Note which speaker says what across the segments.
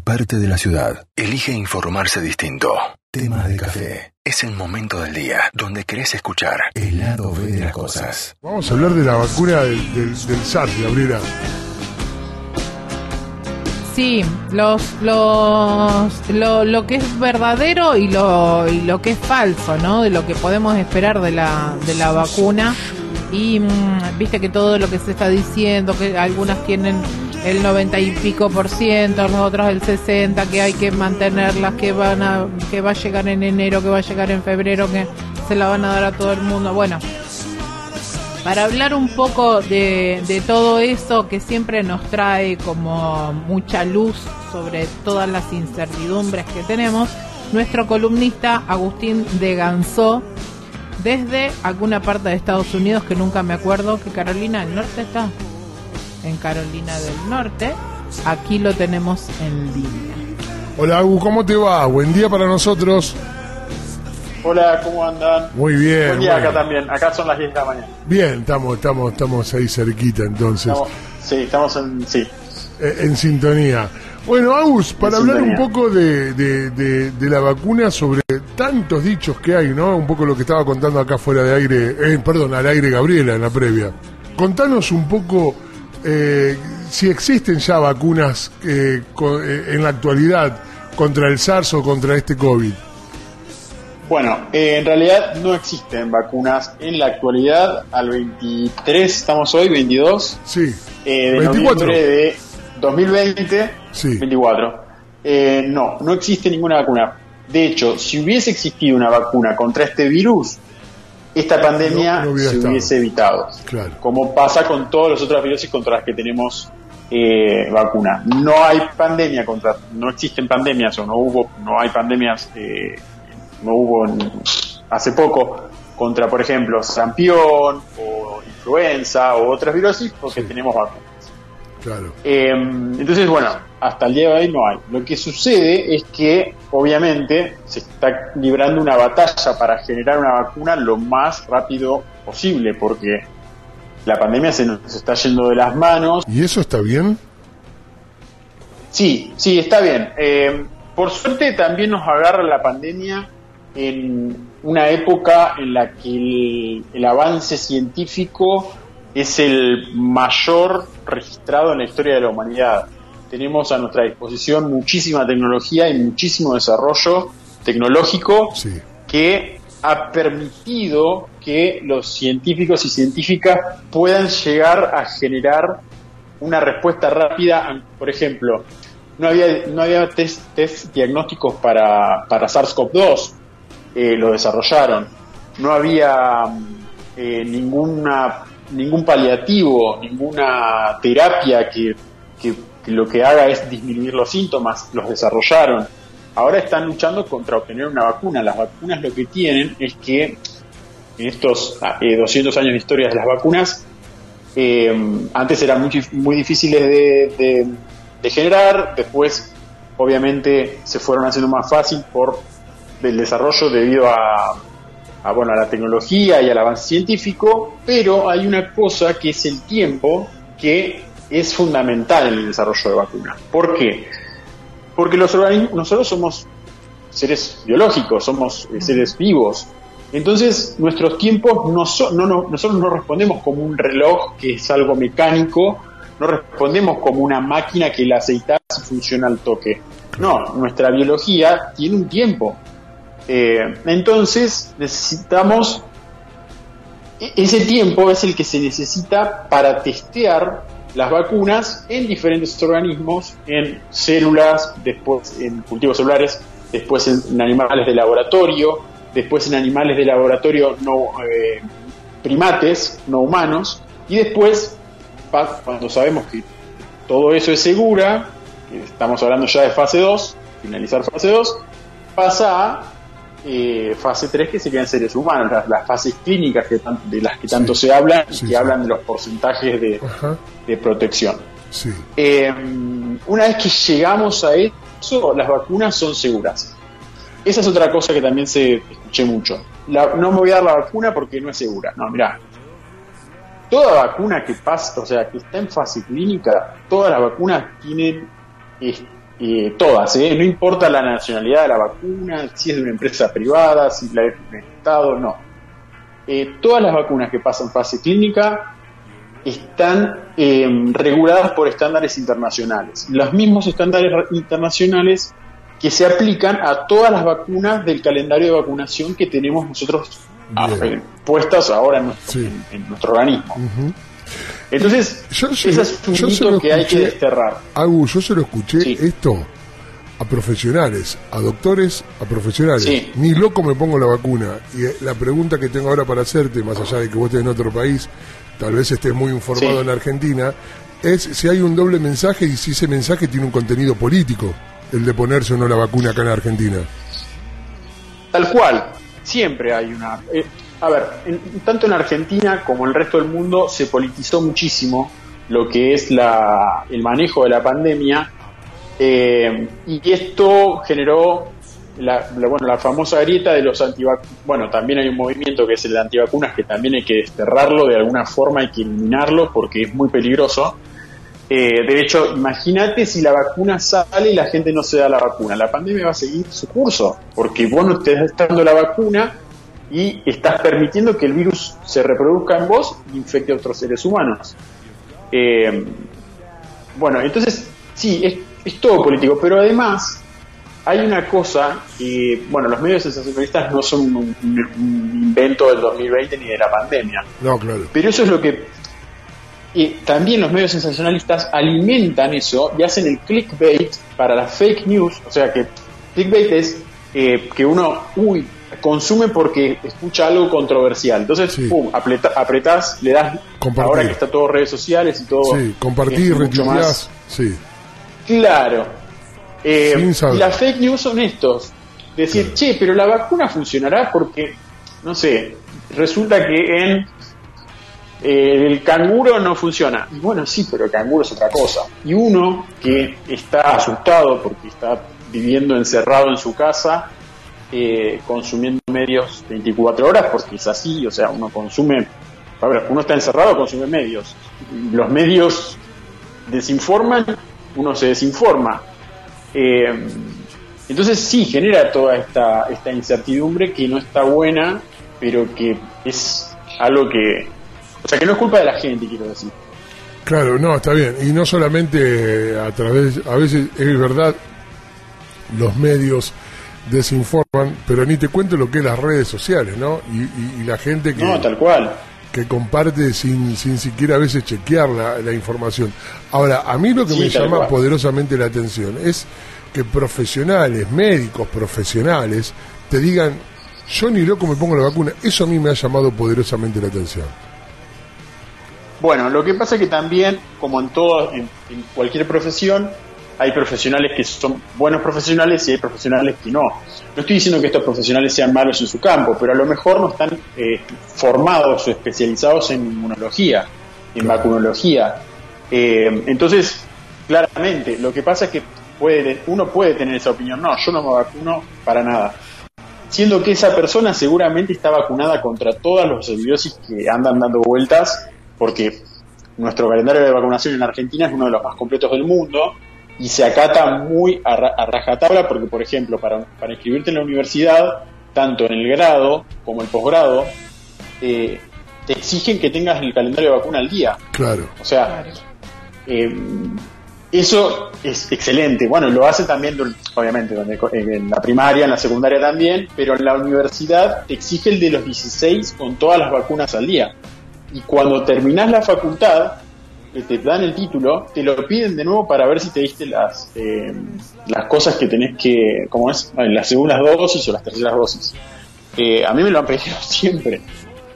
Speaker 1: parte de la ciudad. Elige informarse distinto. Temas de café. Es el momento del día donde querés escuchar el lado B de las cosas.
Speaker 2: Vamos a hablar de la vacuna del, del, del SARS, Gabriela.
Speaker 3: Sí, los, los, lo, lo que es verdadero y lo, y lo que es falso, ¿no? De lo que podemos esperar de la, de la vacuna. Y mm, viste que todo lo que se está diciendo, que algunas tienen el 90 y pico por ciento, otros el 60, que hay que mantenerlas, que van a, que va a llegar en enero, que va a llegar en febrero, que se la van a dar a todo el mundo. Bueno, para hablar un poco de, todo eso que siempre nos trae como mucha luz sobre todas las incertidumbres que tenemos, nuestro columnista Agustín de Gansó, desde alguna parte de Estados Unidos que nunca me acuerdo, que Carolina del Norte está. En Carolina del Norte, aquí lo tenemos en línea.
Speaker 2: Hola, Agus, ¿cómo te va? Buen día para nosotros.
Speaker 4: Hola, ¿cómo andan?
Speaker 2: Muy bien.
Speaker 4: Buen día
Speaker 2: bueno.
Speaker 4: acá también. Acá son las 10 de la mañana.
Speaker 2: Bien, estamos, estamos, estamos ahí cerquita entonces,
Speaker 4: Estamos, sí, estamos en. Sí.
Speaker 2: eh, en sintonía. Bueno, Agus, para
Speaker 4: En
Speaker 2: hablar un poco de, de- de- de la vacuna, sobre tantos dichos que hay, ¿no? Un poco lo que estaba contando acá fuera de aire, eh, perdón, al aire Gabriela en la previa. Contanos un poco eh, si existen ya vacunas eh, co- eh, en la actualidad contra el SARS o contra este COVID.
Speaker 4: Bueno, eh, en realidad no existen vacunas en la actualidad. Al 23, estamos hoy, 22
Speaker 2: Sí.
Speaker 4: de
Speaker 2: 24.
Speaker 4: noviembre de 2020.
Speaker 2: Sí.
Speaker 4: 24. Eh, no, no existe ninguna vacuna. De hecho, si hubiese existido una vacuna contra este virus, esta pandemia
Speaker 2: No, no hubiera
Speaker 4: se
Speaker 2: estado.
Speaker 4: hubiese evitado.
Speaker 2: Claro.
Speaker 4: Como pasa con todas las otras virus contra las que tenemos eh, vacuna. No hay pandemia contra, no existen pandemias o no hubo, no hay pandemias, eh, no hubo en- hace poco contra, por ejemplo, sarampión o influenza o otras virosis porque
Speaker 2: Sí.
Speaker 4: tenemos vacunas.
Speaker 2: Claro.
Speaker 4: Eh, entonces, bueno, hasta el día de hoy no hay. Lo que sucede es que, obviamente, se está librando una batalla para generar una vacuna lo más rápido posible, porque la pandemia se nos está yendo de las manos.
Speaker 2: ¿Y eso está bien?
Speaker 4: Sí, sí, está bien. Eh, por suerte también nos agarra la pandemia en una época en la que el, el avance científico es el mayor registrado en la historia de la humanidad. Tenemos a nuestra disposición muchísima tecnología y muchísimo desarrollo tecnológico
Speaker 2: Sí.
Speaker 4: que ha permitido que los científicos y científicas puedan llegar a generar una respuesta rápida. Por ejemplo, no había, no había test, test diagnósticos para, para SARS-CoV-2, eh, lo desarrollaron. No había eh, ninguna, ningún paliativo, ninguna terapia que- que lo que haga es disminuir los síntomas, los desarrollaron. Ahora están luchando contra obtener una vacuna. Las vacunas lo que tienen es que en estos eh, 200 años de historia de las vacunas, eh, antes eran muy, muy difíciles de, generar, después obviamente se fueron haciendo más fácil por el desarrollo debido a, bueno, a la tecnología y al avance científico, pero hay una cosa que es el tiempo que es fundamental en el desarrollo de vacunas. ¿Por qué? Porque los organismos, nosotros somos seres biológicos, somos eh, seres vivos. Entonces, nuestros tiempos no son, no, no- nosotros no respondemos como un reloj que es algo mecánico, no respondemos como una máquina que la aceitas y funciona al toque. No, nuestra biología tiene un tiempo. Eh, entonces, necesitamos e- ese tiempo es el que se necesita para testear las vacunas en diferentes organismos, en células, después en cultivos celulares, después en, animales de laboratorio, después en animales de laboratorio no eh, primates, no humanos, y después, cuando sabemos que todo eso es segura, estamos hablando ya de fase 2, finalizar fase 2, pasa a eh, fase 3 que serían seres humanos, las, las fases clínicas que tan- de las que tanto
Speaker 2: Sí.
Speaker 4: se habla, y
Speaker 2: Sí,
Speaker 4: que
Speaker 2: sí.
Speaker 4: hablan de los porcentajes de, protección. Eh, una vez que llegamos a eso, las vacunas son seguras. Esa es otra cosa que también se escuché mucho. La- no me voy a dar la vacuna porque no es segura. No, mira. Toda vacuna que pasa, o sea, que está en fase clínica, todas las vacunas tienen, es- eh, todas, ¿eh? no importa la nacionalidad de la vacuna, si es de una empresa privada, si la es de un Estado, no. Eh, todas las vacunas que pasan fase clínica están eh, reguladas por estándares internacionales. Los mismos estándares internacionales que se aplican a todas las vacunas del calendario de vacunación que tenemos nosotros
Speaker 2: Bien.
Speaker 4: puestas ahora en nuestro,
Speaker 2: Sí.
Speaker 4: en- en nuestro organismo. Entonces,
Speaker 2: Yo se
Speaker 4: ese es un
Speaker 2: yo
Speaker 4: mito que hay que desterrar.
Speaker 2: Agu, yo se lo escuché
Speaker 4: Sí.
Speaker 2: esto a profesionales, a doctores, a profesionales.
Speaker 4: Sí.
Speaker 2: Ni loco me pongo la vacuna. Y eh, la pregunta que tengo ahora para hacerte, más allá de que vos estés en otro país, tal vez estés muy informado
Speaker 4: Sí.
Speaker 2: en Argentina, es si hay un doble mensaje y si ese mensaje tiene un contenido político, el de ponerse o no la vacuna acá en Argentina.
Speaker 4: Tal cual, siempre hay una... eh, a ver, en- tanto en Argentina como en el resto del mundo se politizó muchísimo lo que es la, el manejo de la pandemia eh, y esto generó la, la- bueno, la famosa grieta de los antivacunas. Bueno, también hay un movimiento que es el de antivacunas que también hay que desterrarlo de alguna forma, hay que eliminarlo porque es muy peligroso. Eh, de hecho, imagínate si la vacuna sale y la gente no se da la vacuna. La pandemia va a seguir su curso, porque vos no te estás dando la vacuna y estás permitiendo que el virus se reproduzca en vos e infecte a otros seres humanos. Eh, bueno, entonces, sí, es, es todo político, pero además hay una cosa que, bueno, los medios sensacionalistas no son un, un- un invento del 2020 ni de la pandemia.
Speaker 2: No, claro.
Speaker 4: Pero eso es lo que y también los medios sensacionalistas alimentan eso y hacen el clickbait para las fake news. O sea que clickbait es eh, que uno, uy, consume porque escucha algo controversial. Entonces,
Speaker 2: Sí.
Speaker 4: pum, apreta- apretás, le das,
Speaker 2: Compartir.
Speaker 4: ahora que está todo redes sociales y todo.
Speaker 2: Sí, compartí,
Speaker 4: es mucho más-
Speaker 2: Sí,
Speaker 4: Claro. Eh, y las fake news son estos. Decir,
Speaker 2: Claro.
Speaker 4: che, pero la vacuna funcionará porque, no sé, resulta que en eh, el canguro no funciona. Y bueno, sí, pero el canguro es otra cosa. Y uno que está asustado porque está viviendo encerrado en su casa, eh, consumiendo medios 24 horas, porque es así, o sea, uno consume, a uno está encerrado, consume medios. Los medios desinforman, uno se desinforma. Eh, entonces sí, genera toda esta, esta incertidumbre que no está buena, pero que es algo que... O sea, que no es culpa de la gente, quiero decir.
Speaker 2: Claro, no, está bien. Y no solamente a través, a veces es verdad, los medios desinforman, pero ni te cuento lo que es las redes sociales, ¿no? Y, y- y la gente que,
Speaker 4: No, tal cual.
Speaker 2: que comparte sin, sin siquiera a veces chequear la, la información. Ahora, a mí lo que
Speaker 4: Sí,
Speaker 2: me llama
Speaker 4: cual.
Speaker 2: poderosamente la atención es que profesionales, médicos profesionales, te digan, yo ni loco me pongo la vacuna. Eso a mí me ha llamado poderosamente la atención.
Speaker 4: Bueno, lo que pasa es que también, como en todo, en, en cualquier profesión, hay profesionales que son buenos profesionales y hay profesionales que no. No estoy diciendo que estos profesionales sean malos en su campo, pero a lo mejor no están eh, formados o especializados en inmunología, en
Speaker 2: Claro.
Speaker 4: vacunología. Eh, entonces, claramente, lo que pasa es que puede, uno puede tener esa opinión. No, yo no me vacuno para nada. Siendo que esa persona seguramente está vacunada contra todas las virosis que andan dando vueltas, porque nuestro calendario de vacunación en Argentina es uno de los más completos del mundo y se acata muy a, ra- a rajatabla porque, por ejemplo, para, para inscribirte en la universidad, tanto en el grado como el posgrado, eh, te exigen que tengas el calendario de vacuna al día.
Speaker 2: Claro.
Speaker 4: O sea,
Speaker 3: Claro.
Speaker 4: eh, eso es excelente. Bueno, lo hace también, obviamente, donde, en la primaria, en la secundaria también, pero en la universidad te exige el de los 16 con todas las vacunas al día. Y cuando terminás la facultad, que te dan el título, te lo piden de nuevo para ver si te diste las, eh, las cosas que tenés que, ¿cómo es? Ay, Las segundas dosis o las terceras dosis. Eh, a mí me lo han pedido siempre.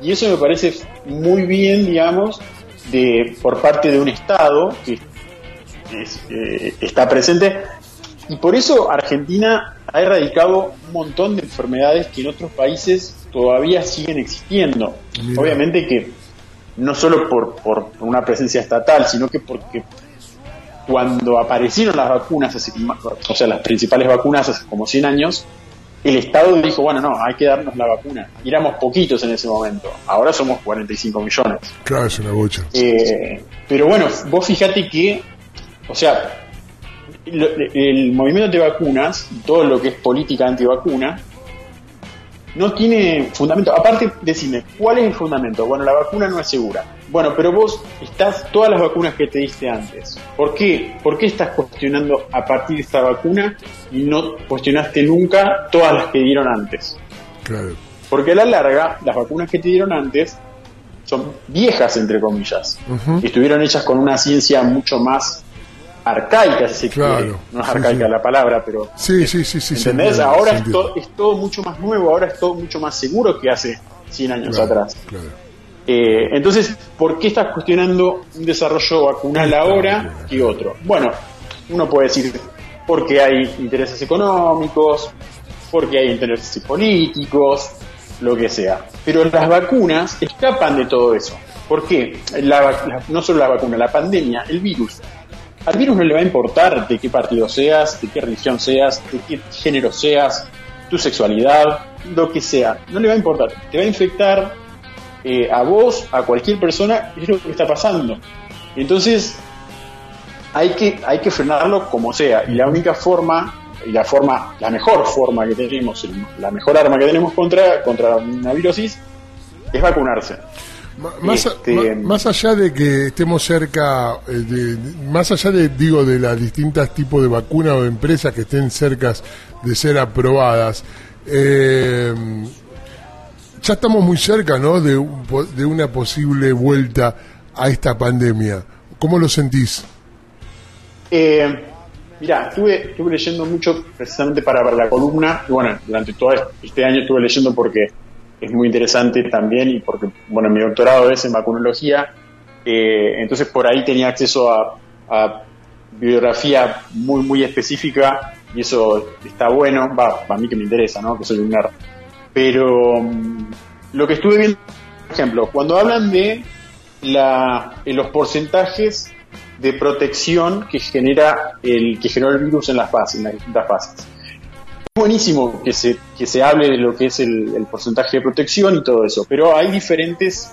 Speaker 4: Y eso me parece muy bien, digamos, de por parte de un Estado que es, eh, está presente. Y por eso Argentina ha erradicado un montón de enfermedades que en otros países todavía siguen existiendo.
Speaker 2: Mira.
Speaker 4: Obviamente que no solo por, por una presencia estatal, sino que porque cuando aparecieron las vacunas, hace o sea, las principales vacunas hace como 100 años, el Estado dijo, bueno, no, hay que darnos la vacuna. Y éramos poquitos en ese momento, ahora somos 45 millones.
Speaker 2: Claro, es una bocha.
Speaker 4: Eh, pero bueno, vos fíjate que, o sea, lo- el movimiento antivacunas, todo lo que es política antivacuna, no tiene fundamento. Aparte, decime, ¿cuál es el fundamento? Bueno, la vacuna no es segura. Bueno, pero vos estás, todas las vacunas que te diste antes, ¿por qué? ¿Por qué estás cuestionando a partir de esta vacuna y no cuestionaste nunca todas las que dieron antes?
Speaker 2: Claro.
Speaker 4: Porque a la larga, las vacunas que te dieron antes son viejas, entre comillas. Estuvieron hechas con una ciencia mucho más arcaica, si
Speaker 2: Claro,
Speaker 4: quiere. No es
Speaker 2: sí,
Speaker 4: arcaica
Speaker 2: sí.
Speaker 4: la palabra, pero...
Speaker 2: Sí, sí, sí, sí.
Speaker 4: ¿Entendés? ahora es, to- es todo mucho más nuevo, ahora es todo mucho más seguro que hace 100 años
Speaker 2: Claro,
Speaker 4: atrás.
Speaker 2: Claro.
Speaker 4: Eh, entonces, ¿por qué estás cuestionando un desarrollo vacunal ahora que otro? Bueno, uno puede decir porque hay intereses económicos, porque hay intereses políticos, lo que sea. Pero las vacunas escapan de todo eso. ¿Por qué? La vac- la- no solo la vacuna, la pandemia, el virus. Al virus no le va a importar de qué partido seas, de qué religión seas, de qué género seas, tu sexualidad, lo que sea. No le va a importar. Te va a infectar eh, a vos, a cualquier persona, es lo que está pasando. Entonces, hay que, hay que frenarlo como sea. Y la única forma, y la forma, la mejor forma que tenemos, la mejor arma que tenemos contra, contra una virosis, es vacunarse.
Speaker 2: Más,
Speaker 4: Este-
Speaker 2: más allá de que estemos cerca, eh, de, más allá de, digo, de las distintas tipos de vacunas o empresas que estén cerca de ser aprobadas, eh, ya estamos muy cerca, ¿no? De, de una posible vuelta a esta pandemia. ¿Cómo lo sentís?
Speaker 4: Eh, mirá, estuve, estuve leyendo mucho precisamente para, para la columna, y bueno, durante todo este año estuve leyendo porque es muy interesante también y porque, bueno, mi doctorado es en vacunología, eh, entonces por ahí tenía acceso a, a bibliografía muy, muy específica y eso está bueno, va, para mí que me interesa, ¿no? Que soy un nerd. Pero mm, lo que estuve viendo, por ejemplo, cuando hablan de la, en los porcentajes de protección que genera el que generó el virus en las fases, en las distintas fases. Es buenísimo que se, que se hable de lo que es el, el porcentaje de protección y todo eso, pero hay diferentes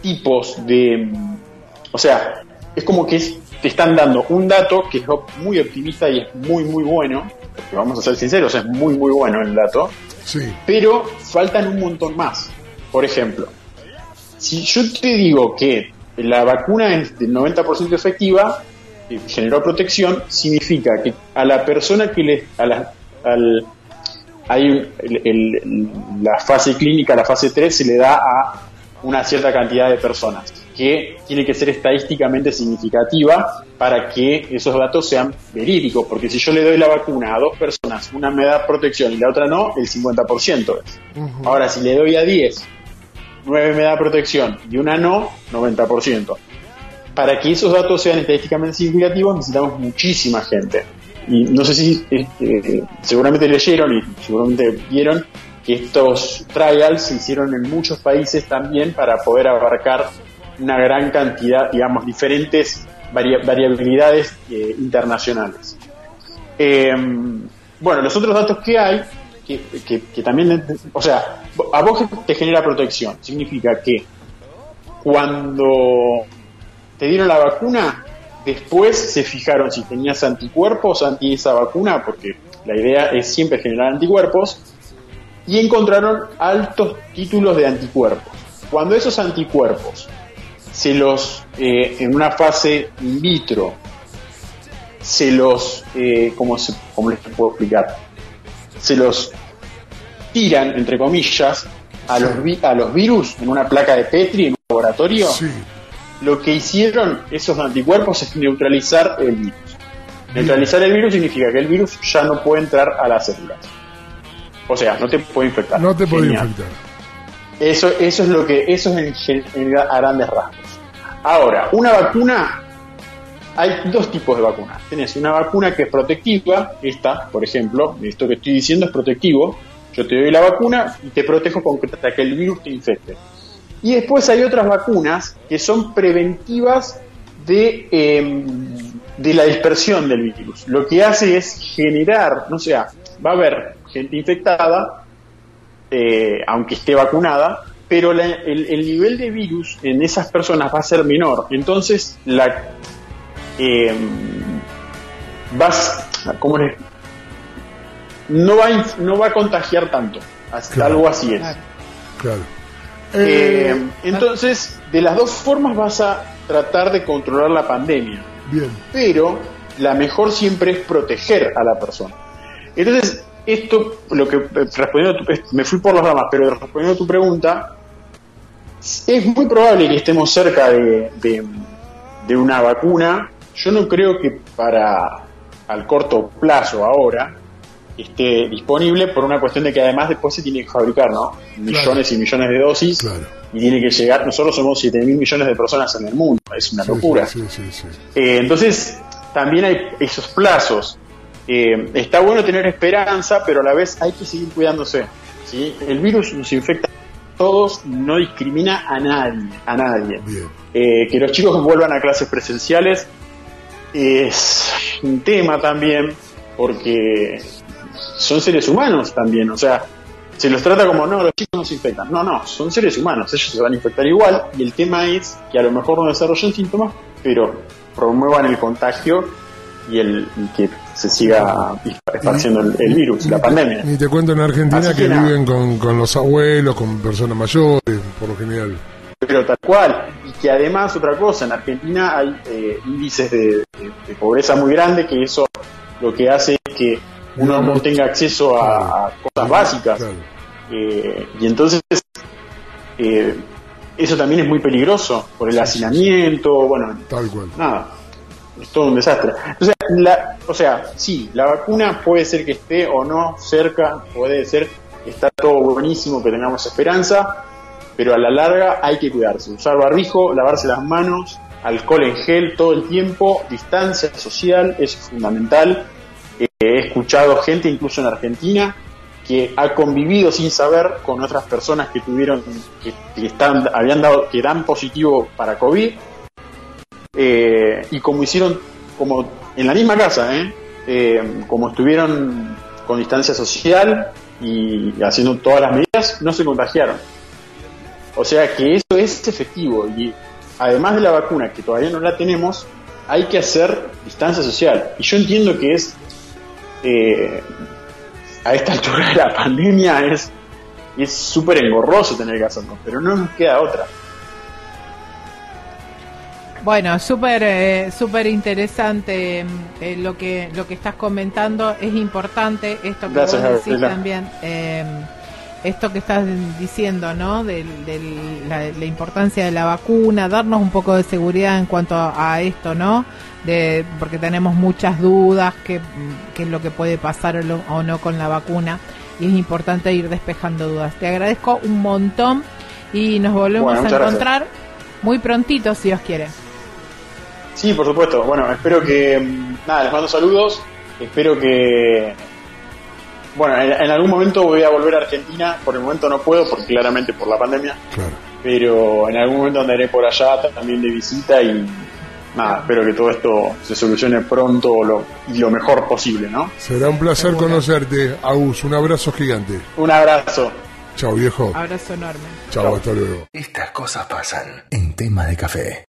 Speaker 4: tipos de... O sea, es como que es- te están dando un dato que es muy optimista y es muy, muy bueno, porque vamos a ser sinceros, es muy, muy bueno el dato,
Speaker 2: Sí,
Speaker 4: pero faltan un montón más. Por ejemplo, si yo te digo que la vacuna es del 90% efectiva, y generó protección, significa que a la persona que le. A la, al, hay el- la fase clínica, la fase 3, se le da a una cierta cantidad de personas, que tiene que ser estadísticamente significativa para que esos datos sean verídicos, porque si yo le doy la vacuna a dos personas, una me da protección y la otra no, el 50% es. Ahora, si le doy a 10, 9 me da protección y una no, 90%. Para que esos datos sean estadísticamente significativos necesitamos muchísima gente. Y no sé si eh, seguramente leyeron y seguramente vieron que estos trials se hicieron en muchos países también para poder abarcar una gran cantidad, digamos, diferentes varia- variabilidades eh, internacionales. Eh, bueno, los otros datos que hay, que- que también, o sea, a vos te genera protección, significa que cuando te dieron la vacuna, después se fijaron si tenías anticuerpos anti esa vacuna, porque la idea es siempre generar anticuerpos, y encontraron altos títulos de anticuerpos. Cuando esos anticuerpos se los, eh, en una fase in vitro, se los, eh, ¿cómo, ¿cómo les puedo explicar? Se los tiran, entre comillas, a los, a los virus en una placa de Petri en un laboratorio,
Speaker 2: sí,
Speaker 4: lo que hicieron esos anticuerpos es neutralizar el virus. Neutralizar el virus significa que el virus ya no puede entrar a las células. O sea, no te puede infectar.
Speaker 2: no te
Speaker 4: Genial.
Speaker 2: infectar.
Speaker 4: Eso, eso es lo que, eso es en a grandes rasgos. Ahora, una vacuna, hay dos tipos de vacunas. Tenés una vacuna que es protectiva, esta, por ejemplo, esto que estoy diciendo es protectivo. Yo te doy la vacuna y te protejo contra que el virus te infecte. Y después hay otras vacunas que son preventivas de, eh, de la dispersión del virus. Lo que hace es generar, no sea, va a haber gente infectada, eh, aunque esté vacunada, pero la- el, el nivel de virus en esas personas va a ser menor. Entonces, la, eh, vas, ¿cómo le- no va, no va a contagiar tanto,
Speaker 2: Claro.
Speaker 4: algo así es.
Speaker 3: Claro.
Speaker 4: Eh,
Speaker 2: Eh,
Speaker 4: entonces, de las dos formas vas a tratar de controlar la pandemia,
Speaker 2: bien.
Speaker 4: pero la mejor siempre es proteger a la persona. Entonces, esto, lo que respondiendo a tu- me fui por las ramas, pero respondiendo a tu pregunta, es muy probable que estemos cerca de, de- de una vacuna. Yo no creo que para al corto plazo ahora esté disponible por una cuestión de que además después se tiene que fabricar, ¿no? Millones y millones de dosis
Speaker 2: Claro.
Speaker 4: y tiene que llegar. Nosotros somos 7 mil millones de personas en el mundo, es una
Speaker 2: Sí,
Speaker 4: locura.
Speaker 2: Sí, sí, sí.
Speaker 4: Eh, entonces, también hay esos plazos. Eh, está bueno tener esperanza, pero a la vez hay que seguir cuidándose. ¿sí? El virus nos infecta a todos, no discrimina a nadie, a nadie. Eh, que los chicos vuelvan a clases presenciales es un tema también, porque son seres humanos también, o sea, se los trata como, no, los chicos no se infectan. No, no, son seres humanos, ellos se van a infectar igual, y el tema es que a lo mejor no desarrollan síntomas, pero promuevan el contagio y, el, y que se siga esparciendo el, el virus, la pandemia.
Speaker 2: Ni te cuento en Argentina
Speaker 4: Así
Speaker 2: que, viven con, con los abuelos, con personas mayores, por lo general.
Speaker 4: Pero tal cual, y que además otra cosa, en Argentina hay eh, índices de, de- de pobreza muy grandes, que eso lo que hace es que uno no tenga acceso a, cosas básicas. Eh, y entonces eh, eso también es muy peligroso por el hacinamiento, bueno,
Speaker 2: Tal cual.
Speaker 4: nada, es todo un desastre. O sea, la, o sea, sí, la vacuna puede ser que esté o no cerca, puede ser que está todo buenísimo, que tengamos esperanza, pero a la larga hay que cuidarse, usar barbijo, lavarse las manos, alcohol en gel todo el tiempo, distancia social es fundamental. Escuchado gente, incluso en Argentina, que ha convivido sin saber con otras personas que tuvieron, que, que están, habían dado, que dan positivo para COVID, eh, y como hicieron, como en la misma casa, ¿eh? Eh, como estuvieron con distancia social y haciendo todas las medidas, no se contagiaron. O sea que eso es efectivo y además de la vacuna, que todavía no la tenemos, hay que hacer distancia social. Y yo entiendo que es, eh, a esta altura de la pandemia, es es súper engorroso tener que hacerlo, pero no nos queda otra.
Speaker 3: Bueno, súper eh, súper interesante eh, lo que lo que estás comentando. Es importante esto que
Speaker 4: Gracias,
Speaker 3: vos decís también. eh, esto que estás diciendo, ¿no? De la, la importancia de la vacuna, darnos un poco de seguridad en cuanto a, a esto, ¿no? De, porque tenemos muchas dudas, qué qué es lo que puede pasar o, lo- o no con la vacuna. Y es importante ir despejando dudas. Te agradezco un montón y nos volvemos
Speaker 4: Bueno,
Speaker 3: a
Speaker 4: gracias.
Speaker 3: encontrar muy prontito, si Dios quiere.
Speaker 4: Sí, por supuesto. Bueno, espero que. mm, Nada, les mando saludos. Espero que. Bueno, en, en algún momento voy a volver a Argentina. Por el momento no puedo, porque claramente por la pandemia.
Speaker 2: Claro.
Speaker 4: Pero en algún momento andaré por allá también de visita y. Nada, espero que todo esto se solucione pronto lo, y lo mejor posible, ¿no?
Speaker 2: Será un placer
Speaker 3: Seguro.
Speaker 2: conocerte, Agus. Un abrazo gigante.
Speaker 4: Un abrazo.
Speaker 2: Chao, viejo.
Speaker 3: Abrazo enorme.
Speaker 2: Chao, hasta luego.
Speaker 1: Estas cosas pasan en tema de café.